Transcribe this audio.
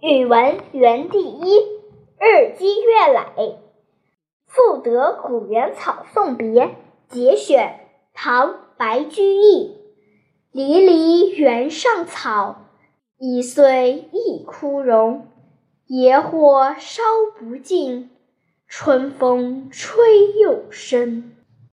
语文园地一日积月累。赋得古原草送别节选唐白居易。离离原上草一岁一枯荣。野火烧不尽春风吹又生。